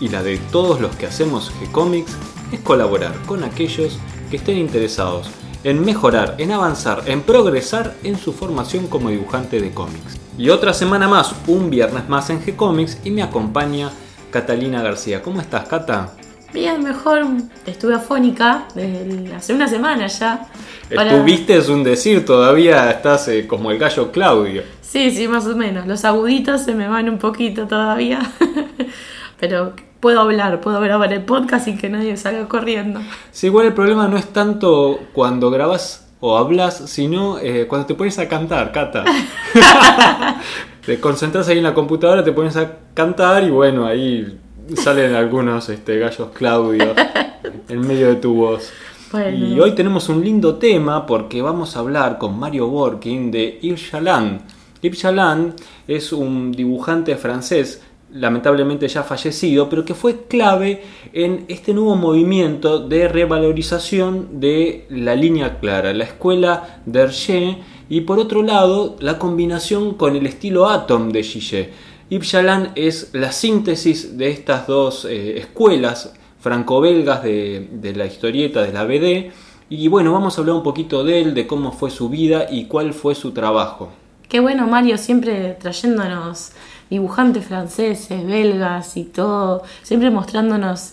y la de todos los que hacemos G-Comics, es colaborar con aquellos que estén interesados en mejorar, en avanzar, en progresar en su formación como dibujante de cómics. Y otra semana más, un viernes más en G-Comics y me acompaña Catalina García. ¿Cómo estás, Cata? Bien, mejor. Estuve afónica desde hace una semana ya. Estuviste, es un decir, todavía estás eh, como el gallo Claudio. Sí, sí, más o menos. Los aguditos se me van un poquito todavía. Pero puedo hablar, puedo grabar el podcast y que nadie salga corriendo. Sí, igual el problema no es tanto cuando grabas o hablas, sino eh, cuando te pones a cantar, Cata. te concentras ahí en la computadora, te pones a cantar y bueno, ahí salen algunos este, gallos Claudio en medio de tu voz. Y hoy tenemos un lindo tema porque vamos a hablar con Mario Working de Yves Chaland. Yves Chaland es un dibujante francés lamentablemente ya fallecido, pero que fue clave en este nuevo movimiento de revalorización de la línea clara, la escuela d'Hergé y por otro lado la combinación con el estilo Atom de Gillet. Yves es la síntesis de estas dos eh, escuelas franco-belgas de, de la historieta de la BD y bueno, vamos a hablar un poquito de él, de cómo fue su vida y cuál fue su trabajo. Qué bueno Mario, siempre trayéndonos dibujantes franceses, belgas y todo, siempre mostrándonos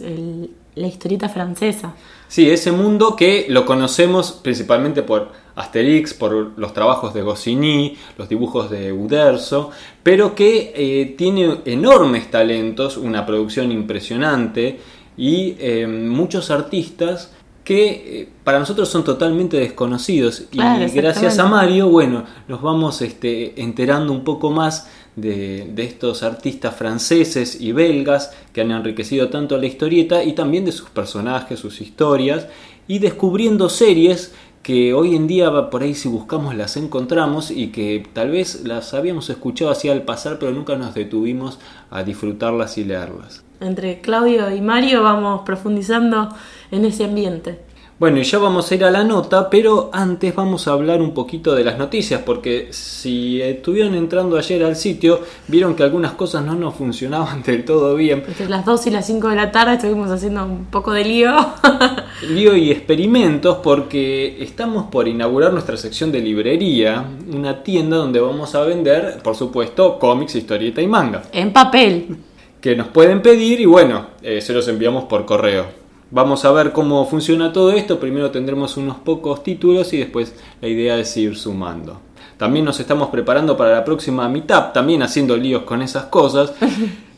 la historieta francesa. Sí, ese mundo que lo conocemos principalmente por Asterix, por los trabajos de Goscinny, los dibujos de Uderzo, pero que eh, tiene enormes talentos, una producción impresionante y eh, muchos artistas que eh, para nosotros son totalmente desconocidos y gracias a Mario, bueno, nos vamos este, enterando un poco más de, estos artistas franceses y belgas que han enriquecido tanto la historieta y también de sus personajes, sus historias y descubriendo series que hoy en día por ahí si buscamos las encontramos y que tal vez las habíamos escuchado así al pasar pero nunca nos detuvimos a disfrutarlas y leerlas. Entre Claudio y Mario vamos profundizando en ese ambiente. Bueno, y ya vamos a ir a la nota, pero antes vamos a hablar un poquito de las noticias, porque si estuvieron entrando ayer al sitio, vieron que algunas cosas no nos funcionaban del todo bien. Entre las 2 y las 5 de la tarde estuvimos haciendo un poco de lío. lío y experimentos, porque estamos por inaugurar nuestra sección de librería, una tienda donde vamos a vender, por supuesto, cómics, historieta y manga. En papel. Que nos pueden pedir y bueno, eh, se los enviamos por correo. Vamos a ver cómo funciona todo esto. Primero tendremos unos pocos títulos y después la idea es ir sumando. También nos estamos preparando para la próxima Meetup, también haciendo líos con esas cosas.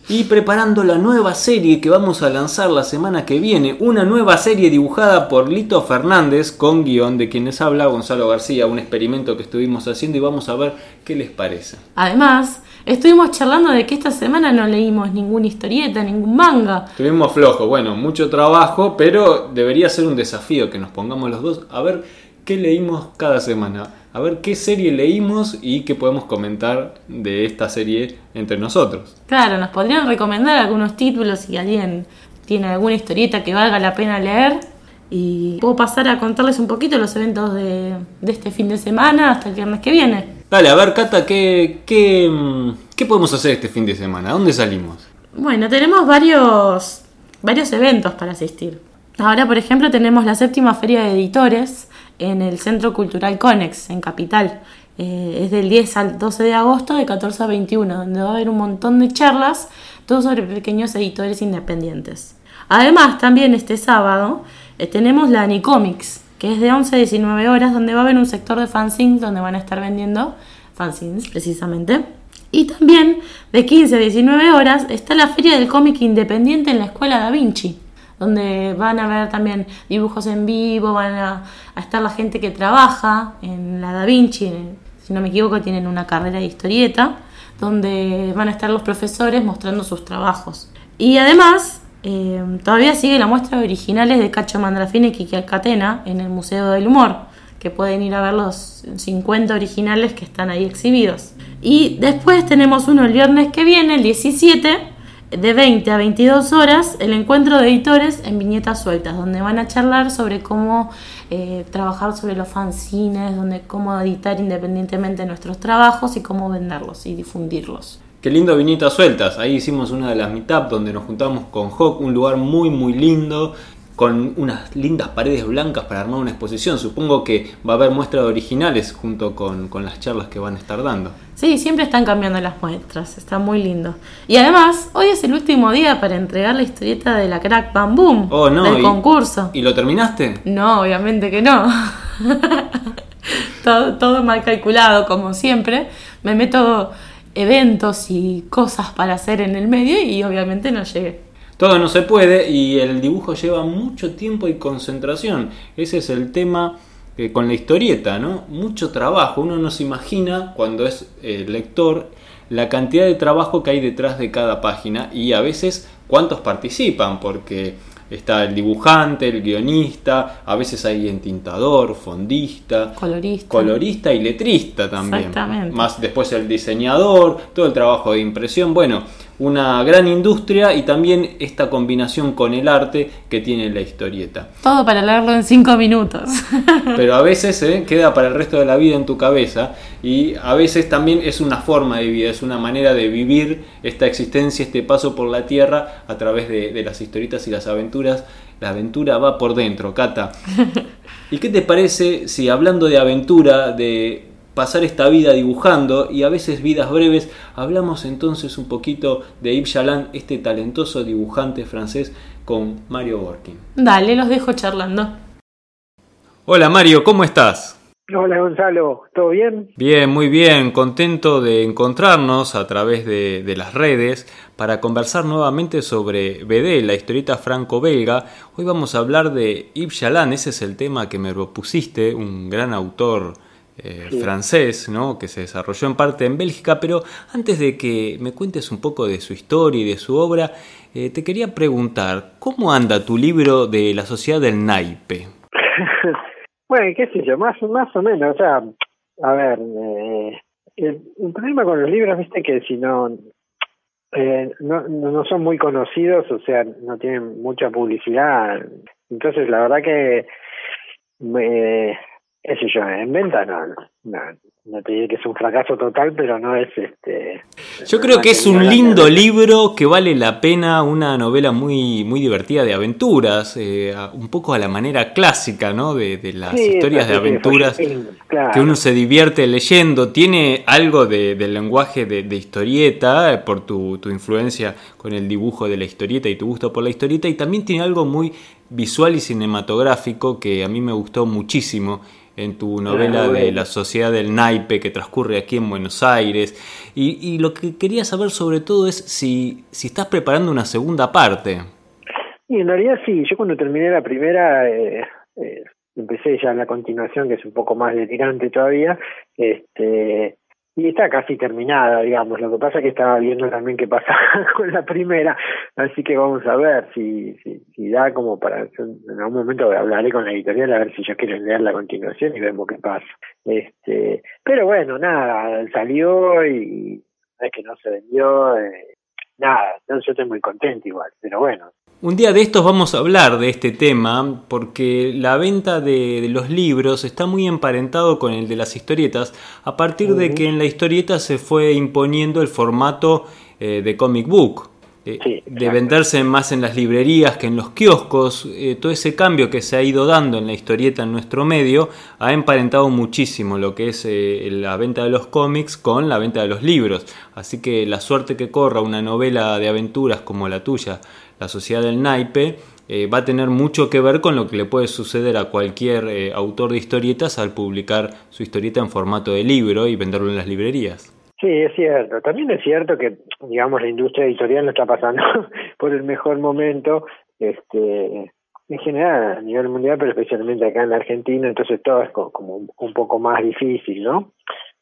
Y preparando la nueva serie que vamos a lanzar la semana que viene. Una nueva serie dibujada por Lito Fernández con guion de quienes habla Gonzalo García. Un experimento que estuvimos haciendo y vamos a ver qué les parece. Además, Estuvimos charlando de que esta semana no leímos ninguna historieta, ningún manga. Estuvimos flojos, bueno, mucho trabajo, pero debería ser un desafío que nos pongamos los dos a ver qué leímos cada semana, a ver qué serie leímos y qué podemos comentar de esta serie entre nosotros. Claro, nos podrían recomendar algunos títulos si alguien tiene alguna historieta que valga la pena leer. Y puedo pasar a contarles un poquito los eventos de, de este fin de semana hasta el viernes que viene. Dale, a ver, Cata, ¿qué, qué, qué podemos hacer este fin de semana? ¿A dónde salimos? Bueno, tenemos varios, varios eventos para asistir. Ahora, por ejemplo, tenemos la séptima feria de editores en el Centro Cultural Conex, en Capital. Eh, es del 10 al 12 de agosto, de 14 a 21, donde va a haber un montón de charlas, todo sobre pequeños editores independientes. Además, también este sábado eh, tenemos la Anicomics, es de 11 a 19 horas, donde va a haber un sector de fanzines donde van a estar vendiendo fanzines precisamente. Y también de 15 a 19 horas está la Feria del Cómic Independiente en la Escuela Da Vinci, donde van a ver también dibujos en vivo, van a, estar la gente que trabaja en la Da Vinci, si no me equivoco tienen una carrera de historieta, donde van a estar los profesores mostrando sus trabajos. Y además Eh, todavía sigue la muestra de originales de Cacho Mandrafini y Kiki Alcatena en el Museo del Humor, que pueden ir a ver los 50 originales que están ahí exhibidos. Y después tenemos uno el viernes que viene, el 17, de 20 a 22 horas, el encuentro de editores en viñetas sueltas, donde van a charlar sobre cómo eh, trabajar sobre los fanzines, donde cómo editar independientemente nuestros trabajos y cómo venderlos y difundirlos. Qué lindo viñetas sueltas. Ahí hicimos una de las meetup donde nos juntamos con Hawk, un lugar muy muy lindo con unas lindas paredes blancas para armar una exposición. Supongo que va a haber muestras de originales junto con, las charlas que van a estar dando. Sí, siempre están cambiando las muestras, está muy lindo. Y además, hoy es el último día para entregar la historieta de la Crack Bam Boom oh, no, del concurso. ¿Y lo terminaste? No, obviamente que no. todo, todo mal calculado, como siempre. Me meto eventos y cosas para hacer en el medio y obviamente no llegué. Todo no se puede y el dibujo lleva mucho tiempo y concentración. Ese es el tema eh, con la historieta, ¿no? Mucho trabajo. Uno no se imagina cuando es eh, lector la cantidad de trabajo que hay detrás de cada página y a veces cuántos participan, porque está el dibujante, el guionista, a veces hay entintador, fondista, colorista, colorista y letrista también. Exactamente. Más después el diseñador, todo el trabajo de impresión. Bueno, una gran industria y también esta combinación con el arte que tiene la historieta. Todo para leerlo en cinco minutos. Pero a veces ¿eh? queda para el resto de la vida en tu cabeza y a veces también es una forma de vida, es una manera de vivir esta existencia, este paso por la tierra a través de, de las historietas y las aventuras. La aventura va por dentro, Cata. ¿Y qué te parece si hablando de aventura, de pasar esta vida dibujando y a veces vidas breves, hablamos entonces un poquito de Yves Chaland, este talentoso dibujante francés, con Mario Borkin. Dale, los dejo charlando. Hola Mario, ¿cómo estás? Hola Gonzalo, ¿todo bien? Bien, muy bien, contento de encontrarnos a través de, de las redes para conversar nuevamente sobre BD, la historieta franco-belga. Hoy vamos a hablar de Yves Chaland, ese es el tema que me propusiste, un gran autor eh, francés, ¿no? que se desarrolló en parte en Bélgica, pero antes de que me cuentes un poco de su historia y de su obra, eh, te quería preguntar, ¿cómo anda tu libro de la sociedad del naipe? bueno, qué sé yo, más, más o menos, o sea, a ver, eh, el, problema con los libros, viste, que si no, no, no son muy conocidos, o sea, no tienen mucha publicidad, entonces la verdad que... me ese yo, en venta no, no, no te diré que es un fracaso total, pero no es este. Yo creo que es un lindo libro que vale la pena, una novela muy, muy divertida de aventuras, eh, un poco a la manera clásica, ¿no? De, de las historias de aventuras que uno se divierte leyendo. Tiene algo de, del lenguaje de, de historieta, eh, por tu, tu influencia con el dibujo de la historieta y tu gusto por la historieta, y también tiene algo muy visual y cinematográfico que a mí me gustó muchísimo en tu novela de la sociedad del naipe que transcurre aquí en Buenos Aires. Y, y, lo que quería saber sobre todo es si, si estás preparando una segunda parte. Y en realidad sí, yo cuando terminé la primera, eh, eh, empecé ya la continuación, que es un poco más tirante todavía, este y está casi terminada, digamos. Lo que pasa es que estaba viendo también qué pasa con la primera, así que vamos a ver si, si, si da como para. En algún momento hablaré con la editorial a ver si ya quieren leer la continuación y vemos qué pasa. Este, pero bueno, nada, salió y es que no se vendió, eh, nada, yo estoy muy contento igual, pero bueno, un día de estos vamos a hablar de este tema porque la venta de, los libros está muy emparentado con el de las historietas a partir de que en la historieta se fue imponiendo el formato eh, de comic book. Eh, de venderse más en las librerías que en los kioscos, eh, todo ese cambio que se ha ido dando en la historieta en nuestro medio ha emparentado muchísimo lo que es la venta de los cómics con la venta de los libros. Así que la suerte que corra una novela de aventuras como la tuya, la sociedad del naipe, eh, va a tener mucho que ver con lo que le puede suceder a cualquier eh, autor de historietas al publicar su historieta en formato de libro y venderlo en las librerías. Sí, es cierto. También es cierto que, digamos, la industria editorial no está pasando por el mejor momento, este, en general a nivel mundial, pero especialmente acá en la Argentina, entonces todo es como un poco más difícil, ¿no?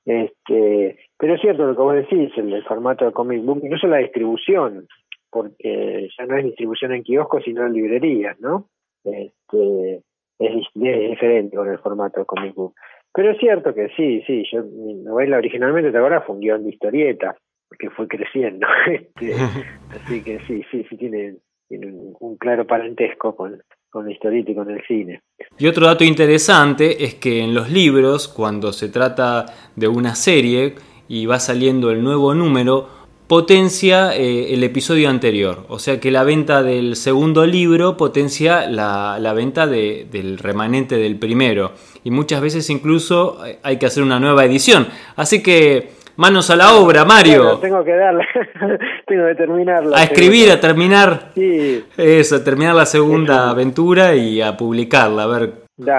Este, pero es cierto lo que vos decís, el, el formato de comic book, solo la distribución, porque ya no es distribución en kioscos, sino en librerías, ¿no? Este, es, diferente con el formato de comic book. Pero es cierto que sí, sí, yo mi novela originalmente, ¿te acuerdas? Fue un guion de historieta, que fue creciendo. Este, así que sí, sí, sí, tiene, un, claro parentesco con, con la historieta y con el cine. Y otro dato interesante es que en los libros, cuando se trata de una serie y va saliendo el nuevo número, potencia eh, el episodio anterior. O sea que la venta del segundo libro potencia la, la venta de, del remanente del primero. Y muchas veces incluso eh, hay que hacer una nueva edición. Así que manos a la obra, Mario. tengo que darle, tengo que terminarla. A escribir, a terminar. Sí. Eso, a terminar la segunda aventura y a publicarla, a ver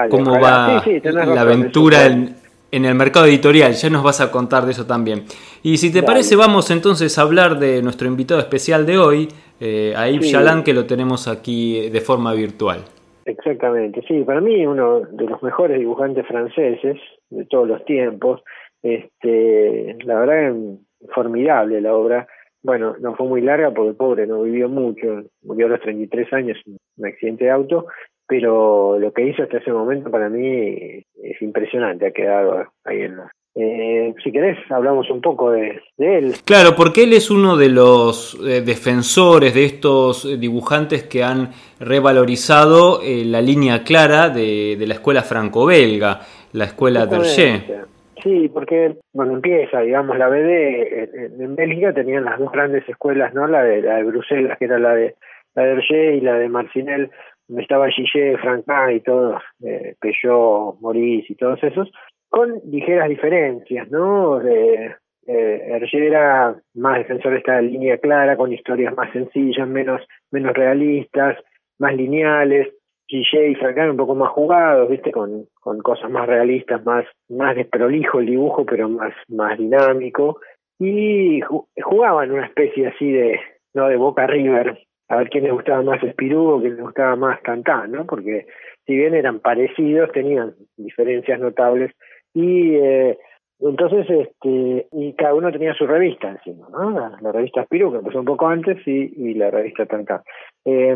cómo va la aventura en, en el mercado editorial. Ya nos vas a contar de eso también. Y si te parece, vamos entonces a hablar de nuestro invitado especial de hoy, eh, a Yves que lo tenemos aquí de forma virtual. Exactamente, sí, para mí uno de los mejores dibujantes franceses de todos los tiempos. Este, la verdad es formidable la obra. Bueno, no fue muy larga porque pobre no vivió mucho, murió a los 33 años en un accidente de auto, pero lo que hizo hasta ese momento para mí es impresionante, ha quedado ahí en la... Eh, si querés, hablamos un poco de, él. Claro, porque él es uno de los eh, defensores de estos dibujantes que han revalorizado eh, la línea clara de, la escuela franco-belga, la escuela d'Hergé. Sí, porque bueno empieza, digamos, la BD en, Bélgica tenían las dos grandes escuelas, ¿no? La de, la de Bruselas, que era la de la de Hergé y la de Marcinel, estaba Gillet, Franquin y todos, eh, Peugeot, Maurice y todos esos, con ligeras diferencias, ¿no? Eh, eh, era más defensor de esta línea clara, con historias más sencillas, menos, menos realistas, más lineales. Gillet y Franquin un poco más jugados, ¿viste? Con, con cosas más realistas, más, más desprolijo el dibujo, pero más, más dinámico. Y jugaban una especie así de, ¿no? De Boca River, a ver quién les gustaba más Spirú o quién les gustaba más Cantán, ¿no? Porque si bien eran parecidos, tenían diferencias notables y eh, entonces este y cada uno tenía su revista encima, ¿no? La, revista Spirú, que empezó un poco antes, y, y la revista Cantán. Eh,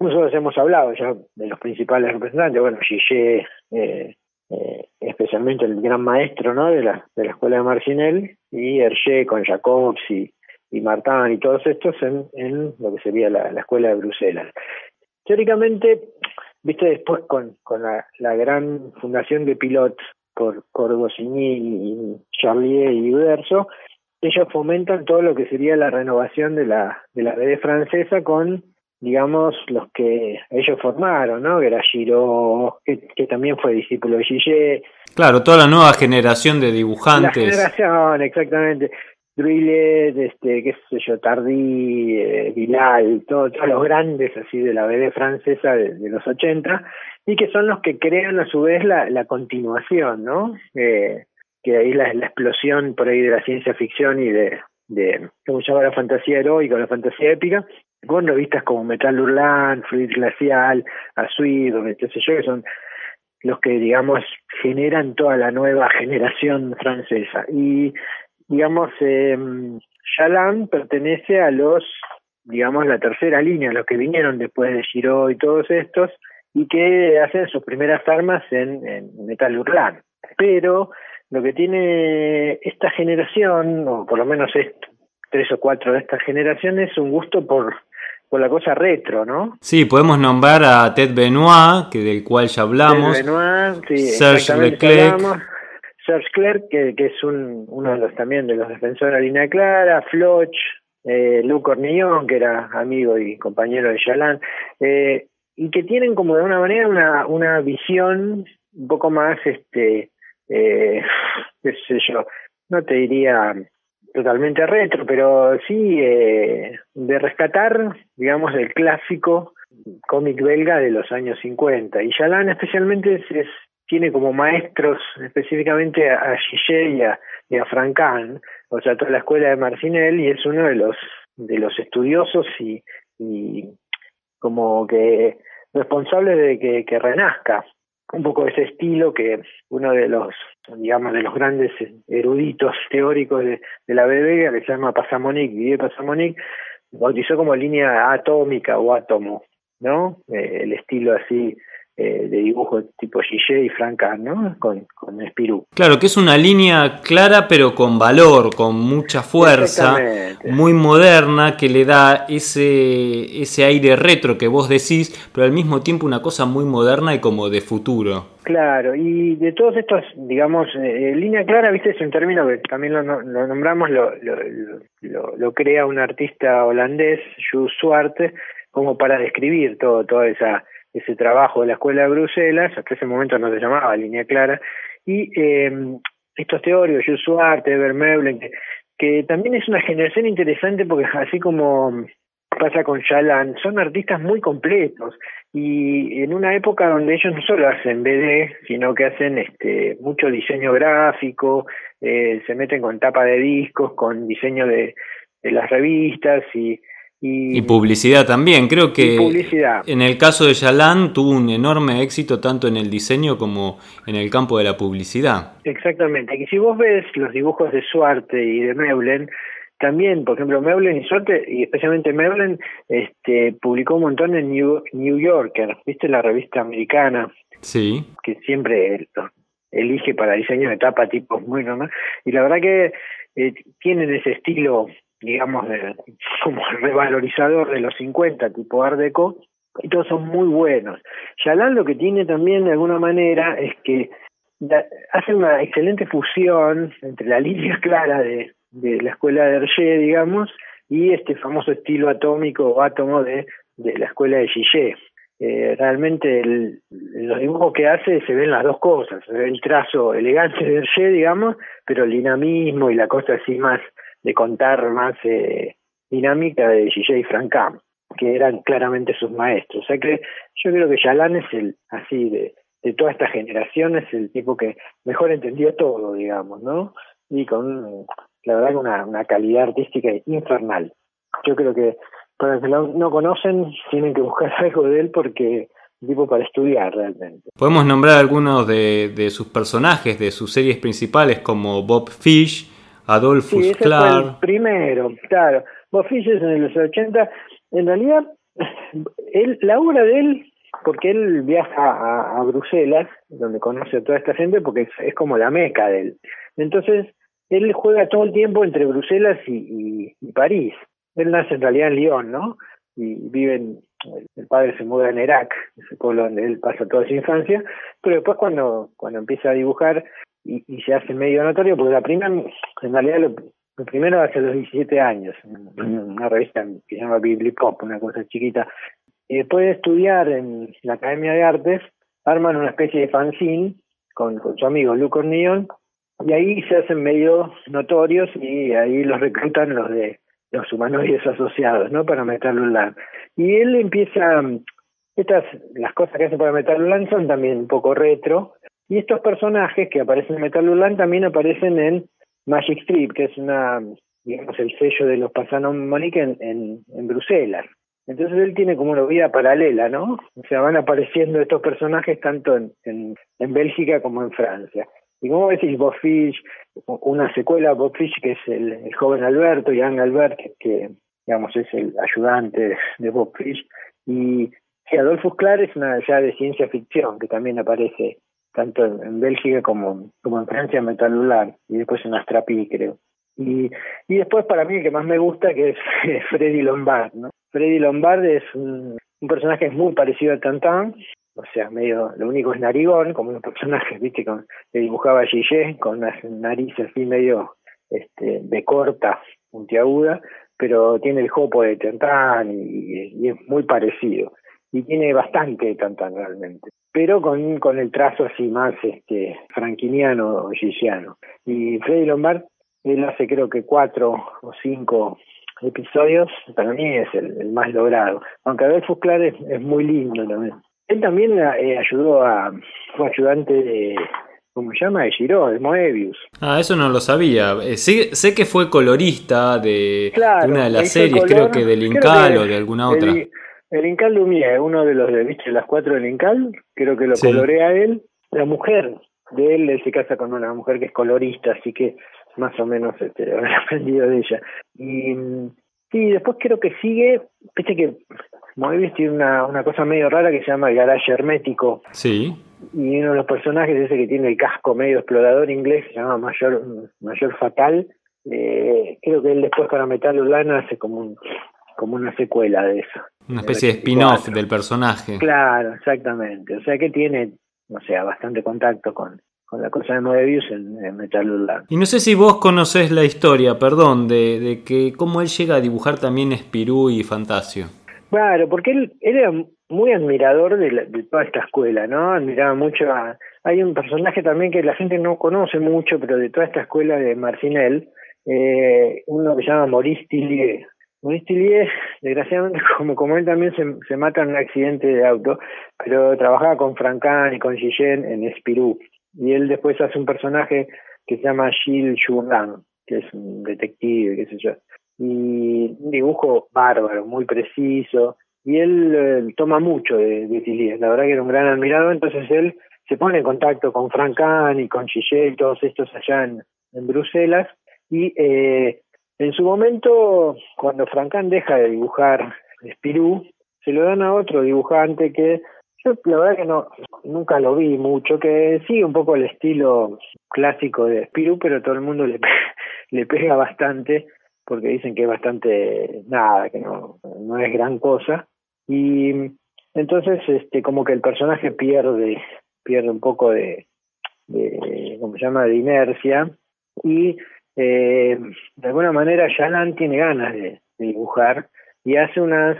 nosotros hemos hablado ya de los principales representantes, bueno, Gillet, eh, eh, especialmente el gran maestro ¿no? de, la, de la escuela de Marcinel, y Hergé con Jacobs y, y Martán y todos estos en, en lo que sería la, escuela de Bruselas. Teóricamente, viste después con, con la, la gran fundación de Pilot por, por y Charlier y Uderzo, ellos fomentan todo lo que sería la renovación de la, de la BD francesa con, digamos, los que ellos formaron, ¿no? Que era Giraud, que, que también fue discípulo de Gillet. Claro, toda la nueva generación de dibujantes. La generación, exactamente. Druillet, este, qué sé yo, Tardí, eh, Vilal, todos los grandes así de la BD francesa de, los 80, y que son los que crean a su vez la, la continuación, ¿no? Eh, que ahí la, la explosión por ahí de la ciencia ficción y de, de ¿cómo se llama? La fantasía heroica, la fantasía épica, con revistas como Metal Hurlant, Fluid Glacial, Azuid, qué sé yo, que son los que, digamos, generan toda la nueva generación francesa. Y digamos, eh, pertenece a los, digamos, la tercera línea, los que vinieron después de Giro y todos estos, y que hacen sus primeras armas en, en Metal Hurlant. Pero lo que tiene esta generación, o por lo menos tres o cuatro de estas generaciones, es un gusto por, por la cosa retro, ¿no? Sí, podemos nombrar a Ted Benoit, que del cual ya hablamos. Ted Benoit, sí, Serge Leclerc. Serge Clerc, que, es un, uno de los también de los defensores de línea clara, Floch, eh, Lou Cornillon, que era amigo y compañero de Chaland, eh, y que tienen como de una manera una, una visión un poco más, este, eh, qué sé yo, no te diría totalmente retro, pero sí eh, de rescatar, digamos, el clásico cómic belga de los años 50. Y Chaland especialmente es, tiene como maestros específicamente a Gillet y a, y Francan, o sea, toda la escuela de Marcinel, y es uno de los de los estudiosos y, como que responsables de que, renazca un poco ese estilo que uno de los digamos de los grandes eruditos teóricos de, de la BB que se llama Pasamonic, Didier Pasamonic bautizó como línea atómica o átomo, ¿no? Eh, el estilo así eh, de dibujo tipo Gillet y Franca, ¿no? Con, con Spirou. Claro, que es una línea clara pero con valor, con mucha fuerza, muy moderna, que le da ese, ese aire retro que vos decís, pero al mismo tiempo una cosa muy moderna y como de futuro. Claro, y de todos estos, digamos, eh, línea clara, viste, es un término que también lo, lo nombramos, lo, lo, lo, crea un artista holandés, Jules Suarte, como para describir todo, toda esa ese trabajo de la Escuela de Bruselas, hasta ese momento no se llamaba Línea Clara, y eh, estos teóricos, Jules Suarte, Vermeulen, que, que también es una generación interesante porque así como pasa con Shalan, son artistas muy completos y en una época donde ellos no solo hacen BD, sino que hacen este mucho diseño gráfico, eh, se meten con tapa de discos, con diseño de las revistas y y, publicidad también. Creo que en el caso de Yalan tuvo un enorme éxito tanto en el diseño como en el campo de la publicidad. Exactamente. Y si vos ves los dibujos de Suarte y de Meulen, también, por ejemplo, Meulen y Suarte, y especialmente Meulen, este, publicó un montón en New, New Yorker, ¿viste? La revista americana. Sí. Que siempre elige para diseño de tapa tipos muy normal. Y la verdad que eh, tienen ese estilo digamos, de, como revalorizador de los 50, tipo Art Deco, y todos son muy buenos. Yalan lo que tiene también de alguna manera es que hace una excelente fusión entre la línea clara de, de la escuela de Hergé, digamos, y este famoso estilo atómico o átomo de, de la escuela de Gillet. Eh, realmente el, los dibujos que hace se ven las dos cosas, se ve el trazo elegante de Hergé, digamos, pero el dinamismo y la cosa así más de contar más eh, dinámica de Gigi y Francam, que eran claramente sus maestros. O sea que yo creo que Yalan es el, así, de, de toda esta generación, es el tipo que mejor entendió todo, digamos, ¿no? Y con, la verdad, una, una calidad artística infernal. Yo creo que para los que no, conocen, tienen que buscar algo de él porque tipo para estudiar realmente. Podemos nombrar algunos de, de sus personajes, de sus series principales, como Bob Fish, Adolfo sí, ese Fue el primero, claro. Bob en los 80, en realidad, él, la obra de él, porque él viaja a, Bruselas, donde conoce a toda esta gente, porque es, como la meca de él. Entonces, él juega todo el tiempo entre Bruselas y, y, París. Él nace en realidad en Lyon, ¿no? Y vive en, el padre se muda en Irak, ese pueblo donde él pasa toda su infancia, pero después cuando, cuando empieza a dibujar y, se hace medio notorio porque la primera, en realidad lo, primero hace los 17 años, en una revista que se llama Biblipop, una cosa chiquita. Y después de estudiar en la Academia de Artes, arman una especie de fanzine con, su amigo Lucas Neon y ahí se hacen medio notorios y ahí los reclutan los de los humanoides asociados, ¿no? Para en Y él empieza, estas, las cosas que hace para en son también un poco retro, y estos personajes que aparecen en Metal también aparecen en Magic Strip, que es una, digamos, el sello de los Pasanos Monique en, en, Bruselas. Entonces él tiene como una vida paralela, ¿no? O sea, van apareciendo estos personajes tanto en, en, en Bélgica como en Francia. Y como decís, Bob Fish, una secuela, Bob Fish, que es el, joven Alberto, Young Albert, que, digamos es el ayudante de Bob Fish. Y sí, Adolfo es una ya de ciencia ficción, que también aparece tanto en, Bélgica como, como en Francia Metalular y después en Astrapi creo. Y, y después para mí el que más me gusta que es Freddy Lombard, ¿no? Freddy Lombard es un, personaje muy parecido a Tantan, o sea, medio, lo único es narigón, como los personajes, viste, con, que dibujaba Gillet, con una nariz así medio este, de corta, puntiaguda, pero tiene el jopo de Tantan y, y, es muy parecido. Y tiene bastante de Tantan realmente pero con, con el trazo así más este franquiniano o gisiano. Y Freddy Lombard, él hace creo que cuatro o cinco episodios, para mí es el, más logrado. Aunque Adolfo Clar es, muy lindo también. Él también eh, ayudó a, fue ayudante de, ¿cómo se llama? De Giro, de Moebius. Ah, eso no lo sabía. Eh, sé, que fue colorista de, una de las series, creo que del Incal o de alguna otra. El Incal Lumière, uno de los de ¿viste? las cuatro del Incal, creo que lo colorea él. La mujer de él, él se casa con una mujer que es colorista, así que más o menos este, habrá aprendido de ella. Y Sí, después creo que sigue, viste que Moebius tiene una, una cosa medio rara que se llama el garaje hermético. Sí. Y uno de los personajes ese que tiene el casco medio explorador inglés, se llama Mayor, Mayor Fatal. Eh, creo que él después para Metal Urbana hace como un, como una secuela de eso. Una especie de spin-off del personaje. Claro, exactamente. O sea que tiene, o sea, bastante contacto con, con la cosa de Moebius en, Metal Urbana. Y no sé si vos conocés la historia, perdón, de, de que cómo él llega a dibujar también Spirú y Fantasio. Claro, porque él, era muy admirador de, toda esta escuela, ¿no? Admiraba mucho a... Hay un personaje también que la gente no conoce mucho, pero de toda esta escuela de Marcinel, eh, uno que se llama Maurice Tillier. Maurice Tillier, desgraciadamente, como, como él también se, se mata en un accidente de auto, pero trabajaba con Francan y con Guillén en Espirú. Y él después hace un personaje que se llama Gilles Jourdan, que es un detective, qué sé yo. Y un dibujo bárbaro, muy preciso, y él eh, toma mucho de, de la verdad que era un gran admirador, entonces él se pone en contacto con Frank Kahn y con Gillet y todos estos allá en, Bruselas, y eh, en su momento, cuando Frank Kahn deja de dibujar Spirou, se lo dan a otro dibujante que yo la verdad que no nunca lo vi mucho, que sigue un poco el estilo clásico de Spirou, pero todo el mundo le, le pega bastante porque dicen que es bastante nada, que no, no es gran cosa. Y entonces, este, como que el personaje pierde, pierde un poco de, de ¿cómo se llama?, de inercia. Y eh, de alguna manera Yalan tiene ganas de, dibujar y hace unas,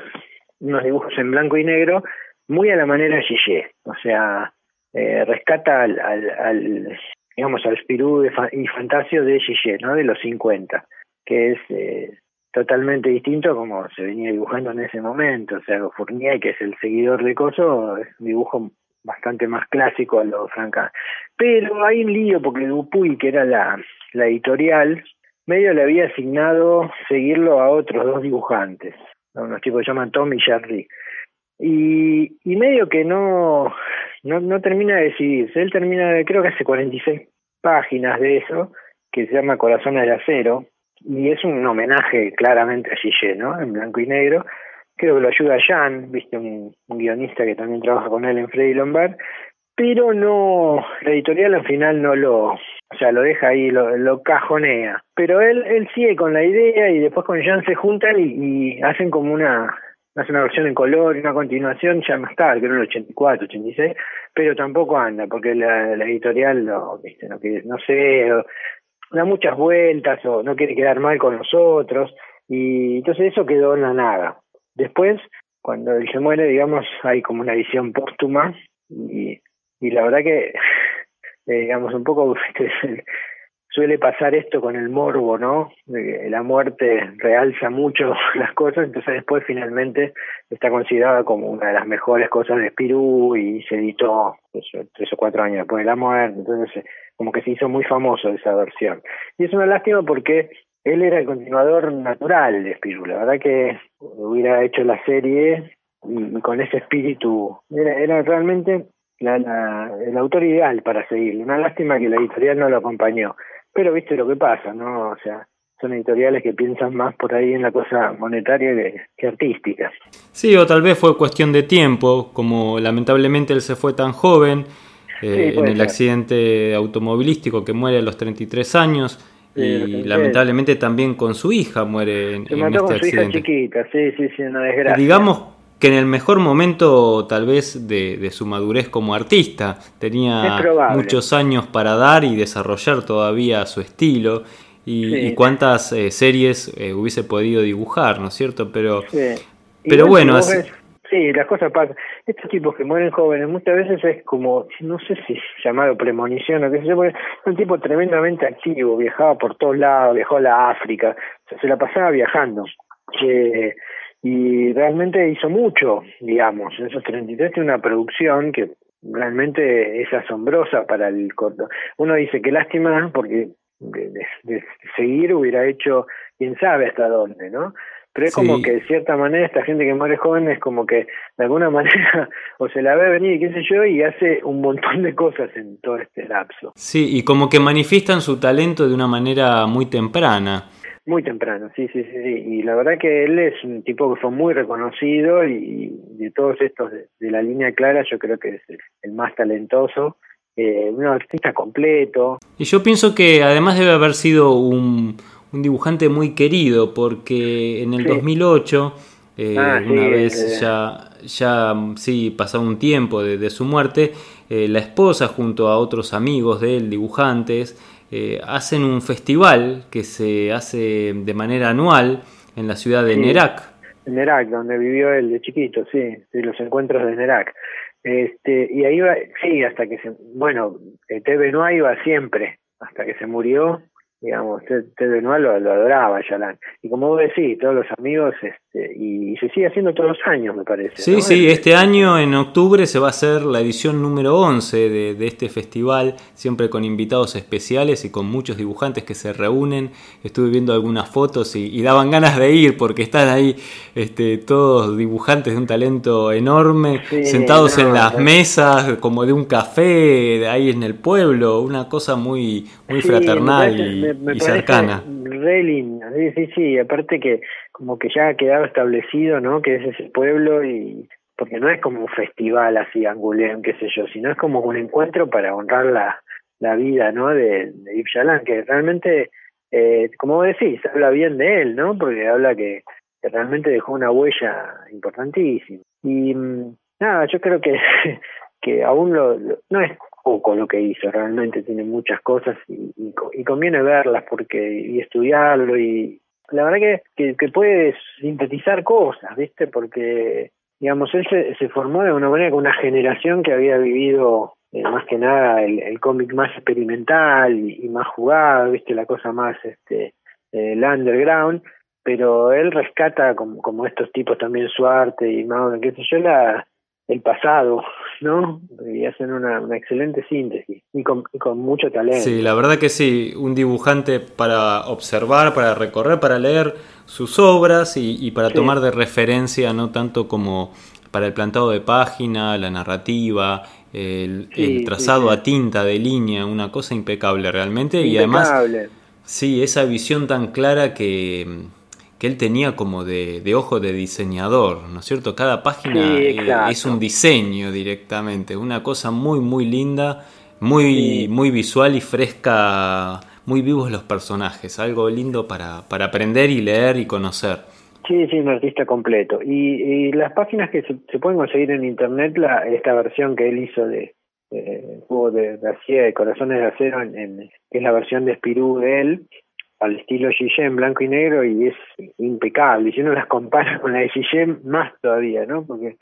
unos dibujos en blanco y negro muy a la manera Gillet. O sea, eh, rescata al, al, al, digamos, al Spirú y Fantasio de Gillet, ¿no?, de los 50 que es eh, totalmente distinto como se venía dibujando en ese momento. O sea, Fournier, que es el seguidor de Coso, es un dibujo bastante más clásico a lo Franca. Pero hay un lío porque Dupuy, que era la, editorial, medio le había asignado seguirlo a otros dos dibujantes, unos tipos que llaman Tom y Jerry. Y, medio que no, no, termina de decidirse. Él termina, creo que hace 46 páginas de eso, que se llama Corazones de Acero, y es un homenaje claramente a Gillet, ¿no? En blanco y negro. Creo que lo ayuda Jan, viste, un, guionista que también trabaja con él en Freddy Lombard, pero no, la editorial al final no lo, o sea, lo deja ahí, lo, cajonea. Pero él, él sigue con la idea y después con Jan se juntan y, hacen como una, hacen una versión en color y una continuación ya más tarde, creo en el 84, 86, pero tampoco anda, porque la, editorial no, viste, no, no sé, da muchas vueltas o no quiere quedar mal con nosotros y entonces eso quedó en la nada. Después, cuando él se muere, digamos, hay como una visión póstuma y, y la verdad que, eh, digamos, un poco suele pasar esto con el morbo, ¿no? La muerte realza mucho las cosas, entonces después finalmente está considerada como una de las mejores cosas de Spirú y se editó tres o cuatro años después de la muerte, entonces como que se hizo muy famoso esa versión. Y es una lástima porque él era el continuador natural de Spirú, la verdad que hubiera hecho la serie y, con ese espíritu, era, era realmente la, la, el autor ideal para seguirlo. Una lástima que la editorial no lo acompañó. Pero viste lo que pasa, ¿no? O sea, son editoriales que piensan más por ahí en la cosa monetaria que, artística. Sí, o tal vez fue cuestión de tiempo, como lamentablemente él se fue tan joven eh, en el accidente automovilístico que muere a los 33 años. Y lamentablemente también con su hija muere en, se mató este con su hija chiquita, sí, sí, sí, una desgracia. Digamos que en el mejor momento tal vez de, su madurez como artista, tenía muchos años para dar y desarrollar todavía su estilo y, cuántas eh, series eh, hubiese podido dibujar, ¿no es cierto? Pero, pero bueno, Sí, las cosas pasan. Estos tipos que mueren jóvenes muchas veces es como, no sé si llamado premonición o qué sé yo, es un tipo tremendamente activo, viajaba por todos lados, viajó a la África, se la pasaba viajando. Eh, y realmente hizo mucho, digamos. En esos 33 tiene una producción que realmente es asombrosa para el corto. Uno dice que lástima porque de, seguir hubiera hecho quién sabe hasta dónde, ¿no? Pero es como que de cierta manera esta gente que muere joven es como que de alguna manera o se la ve venir, qué sé yo, y hace un montón de cosas en todo este lapso. Sí, y como que manifiestan su talento de una manera muy temprana. Muy temprano, sí, sí, sí, Y la verdad que él es un tipo que fue muy reconocido y, de todos estos de, la línea clara yo creo que es el, más talentoso, eh, un artista completo. Y yo pienso que además debe haber sido un, un dibujante muy querido porque en el 2008, eh, ah, una vez ya, ya sí, pasado un tiempo de, de su muerte, eh, la esposa junto a otros amigos de él, dibujantes, eh, hacen un festival que se hace de manera anual en la ciudad de Nerak. En Nerak, donde vivió él de chiquito, sí, sí, los encuentros de Nerak. Este, y ahí va, sí, hasta que se, bueno, TV no iba siempre, hasta que se murió, digamos, Ted Benoit lo, lo, adoraba Yalan. Y como vos decís, todos los amigos, este, y, se sigue haciendo todos los años, me parece. Sí, sí, este, este año en octubre se va a hacer la edición número 11 de, de, este festival, siempre con invitados especiales y con muchos dibujantes que se reúnen. Estuve viendo algunas fotos y, daban ganas de ir porque están ahí este, todos dibujantes de un talento enorme, sentados en las mesas como de un café ahí en el pueblo, una cosa muy, muy fraternal y cercana. Re lindo, sí, sí, sí, aparte que como que ya ha quedado establecido, ¿no? Que es ese pueblo y porque no es como un festival así angulén, qué sé yo, sino es como un encuentro para honrar la, la vida, ¿no? De, de que realmente, eh, como decís, habla bien de él, ¿no? Porque habla que, realmente dejó una huella importantísima. Y mm, nada, yo creo que, que aún lo, no es poco lo que hizo, realmente tiene muchas cosas y, y, conviene verlas porque y estudiarlo y la verdad que, que, puede sintetizar cosas, ¿viste? Porque, digamos, él se, se formó de una manera con una generación que había vivido eh, más que nada el, el cómic más experimental y, más jugado, ¿viste? La cosa más, este, el underground, pero él rescata como, como estos tipos también su arte y más, qué sé yo, la, el pasado, ¿no? Y hacen una, excelente síntesis y con, mucho talento. Sí, la verdad que sí, un dibujante para observar, para recorrer, para leer sus obras y, para tomar de referencia, no tanto como para el plantado de página, la narrativa, el, trazado a tinta de línea, una cosa impecable realmente. Y además, sí, esa visión tan clara que que él tenía como de, ojo de diseñador, ¿no es cierto? Cada página eh, es un diseño directamente, una cosa muy, muy linda, muy, muy visual y fresca, muy vivos los personajes, algo lindo para, para aprender y leer y conocer. Sí, sí, un artista completo. Y, las páginas que se, pueden conseguir en internet, la, esta versión que él hizo de, juego de, de, de Corazones de Acero, en, que es la versión de Spirou de él, al estilo Guillem blanco y negro y es impecable. Y si uno las compara con la de Guillem, más todavía, ¿no? Porque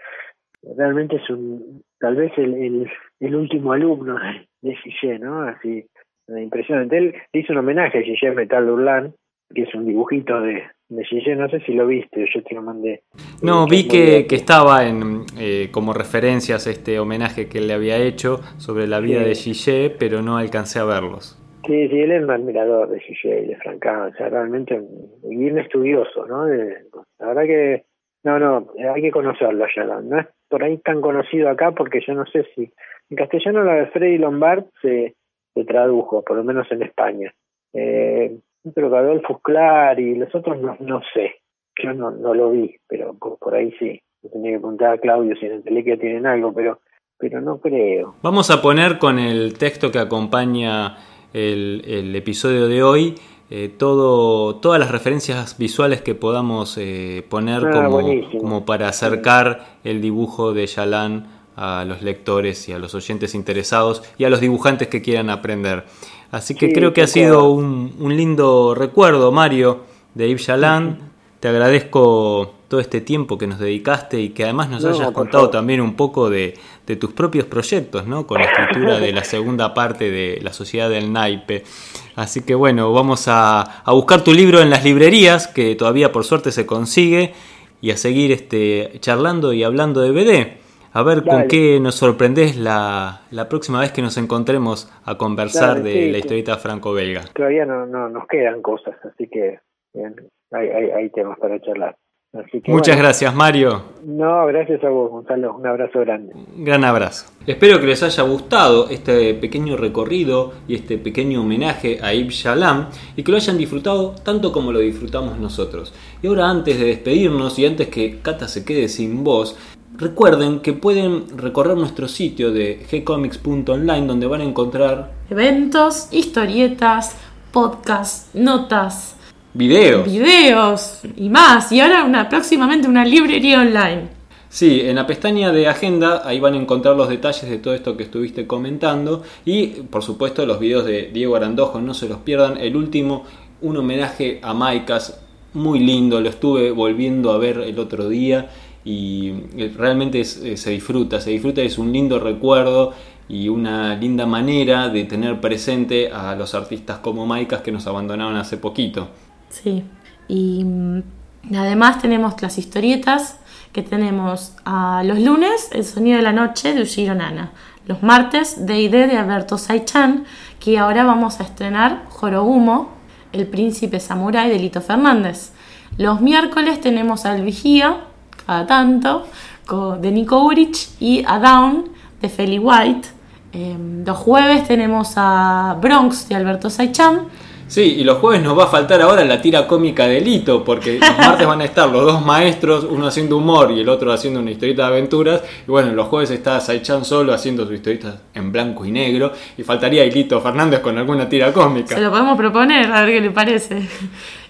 realmente es un tal vez el, el, último alumno de Guillem, ¿no? Así, impresionante. Él hizo un homenaje a Guillem Metal Urlán, que es un dibujito de, de no sé si lo viste, yo te lo mandé. No, vi que, que estaba en eh, como referencias este homenaje que él le había hecho sobre la vida de Gillé, pero no alcancé a verlos. Sí, sí, él es un admirador de Gigi y de Francán, o sea, realmente bien estudioso, ¿no? la verdad que, no, no, hay que conocerlo allá, no es por ahí tan conocido acá porque yo no sé si, en castellano la de Freddy Lombard se, se tradujo, por lo menos en España. Eh, creo que Adolfo Clar y los otros no, no sé, yo no, no lo vi, pero por, ahí sí, tenía que preguntar a Claudio si en el Telequia tienen algo, pero pero no creo. Vamos a poner con el texto que acompaña el, episodio de hoy. Eh, todo, todas las referencias visuales que podamos eh, poner ah, como, como, para acercar el dibujo de Yalan a los lectores y a los oyentes interesados y a los dibujantes que quieran aprender. Así que creo que ha sido un, un, lindo recuerdo, Mario, de Yves Yalan. Te agradezco todo este tiempo que nos dedicaste y que además nos hayas contado también un poco de, tus propios proyectos, ¿no? Con la escritura de la segunda parte de La Sociedad del Naipe. Así que bueno, vamos a, buscar tu libro en las librerías, que todavía por suerte se consigue, y a seguir este, charlando y hablando de BD. A ver con qué nos sorprendes la, la, próxima vez que nos encontremos a conversar de la historieta franco-belga. Todavía no, no, nos quedan cosas, así que hay, hay temas para charlar. Muchas gracias, Mario. No, gracias a vos, Gonzalo. Un abrazo grande. Un gran abrazo. Espero que les haya gustado este pequeño recorrido y este pequeño homenaje a Ibn Shalam y que lo hayan disfrutado tanto como lo disfrutamos nosotros. Y ahora antes de despedirnos y antes que Cata se quede sin voz, Recuerden que pueden recorrer nuestro sitio de gcomics.online donde van a encontrar eventos, historietas, podcasts, notas, videos, videos y más. Y ahora una, próximamente una librería online. Sí, en la pestaña de agenda ahí van a encontrar los detalles de todo esto que estuviste comentando y por supuesto los videos de Diego Arandojo, no se los pierdan. El último, un homenaje a Maicas, muy lindo, lo estuve volviendo a ver el otro día y eh, realmente eh, se disfruta, se disfruta, es un lindo recuerdo y una linda manera de tener presente a los artistas como Maicas que nos abandonaron hace poquito. Sí, y mm, además tenemos las historietas que tenemos a los lunes El sonido de la noche de Ushiro Nana, los martes de ID de Alberto Saichan, que ahora vamos a estrenar Jorogumo, El príncipe samurái de Lito Fernández. Los miércoles tenemos al Vigía cada tanto, de Nico Urich y a Down de Feli White. Em, los jueves tenemos a Bronx de Alberto Saichan. Sí, y los jueves nos va a faltar ahora la tira cómica de Lito, porque los martes van a estar los dos maestros, uno haciendo humor y el otro haciendo una historieta de aventuras. Y bueno, los jueves está Saichan solo haciendo su historieta en blanco y negro. Y faltaría Lito Fernández con alguna tira cómica. Se lo podemos proponer, a ver qué le parece.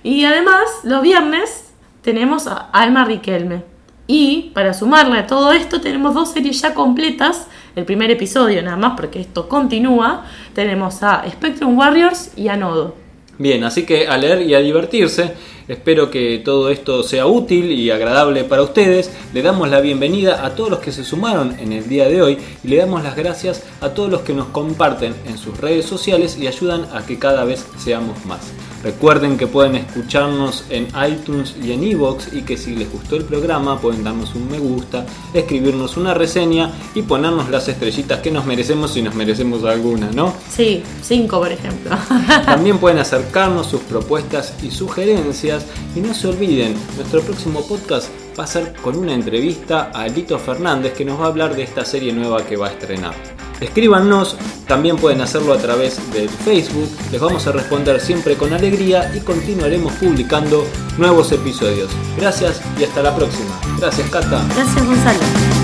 Y además, los viernes tenemos a Alma Riquelme. Y para sumarle a todo esto tenemos dos series ya completas, el primer episodio nada más porque esto continúa, tenemos a Spectrum Warriors y a Nodo. Bien, así que a leer y a divertirse. Espero que todo esto sea útil y agradable para ustedes. Le damos la bienvenida a todos los que se sumaron en el día de hoy y le damos las gracias a todos los que nos comparten en sus redes sociales y ayudan a que cada vez seamos más. Recuerden que pueden escucharnos en iTunes y en iVoox y que si les gustó el programa pueden darnos un me gusta, escribirnos una reseña y ponernos las estrellitas que nos merecemos si nos merecemos alguna, ¿no? Sí, cinco por ejemplo. También pueden acercarnos sus propuestas y sugerencias y no se olviden, nuestro próximo podcast va a ser con una entrevista a Lito Fernández que nos va a hablar de esta serie nueva que va a estrenar. Escríbanos, también pueden hacerlo a través del Facebook, les vamos a responder siempre con alegría y continuaremos publicando nuevos episodios. Gracias y hasta la próxima. Gracias Cata. Gracias Gonzalo.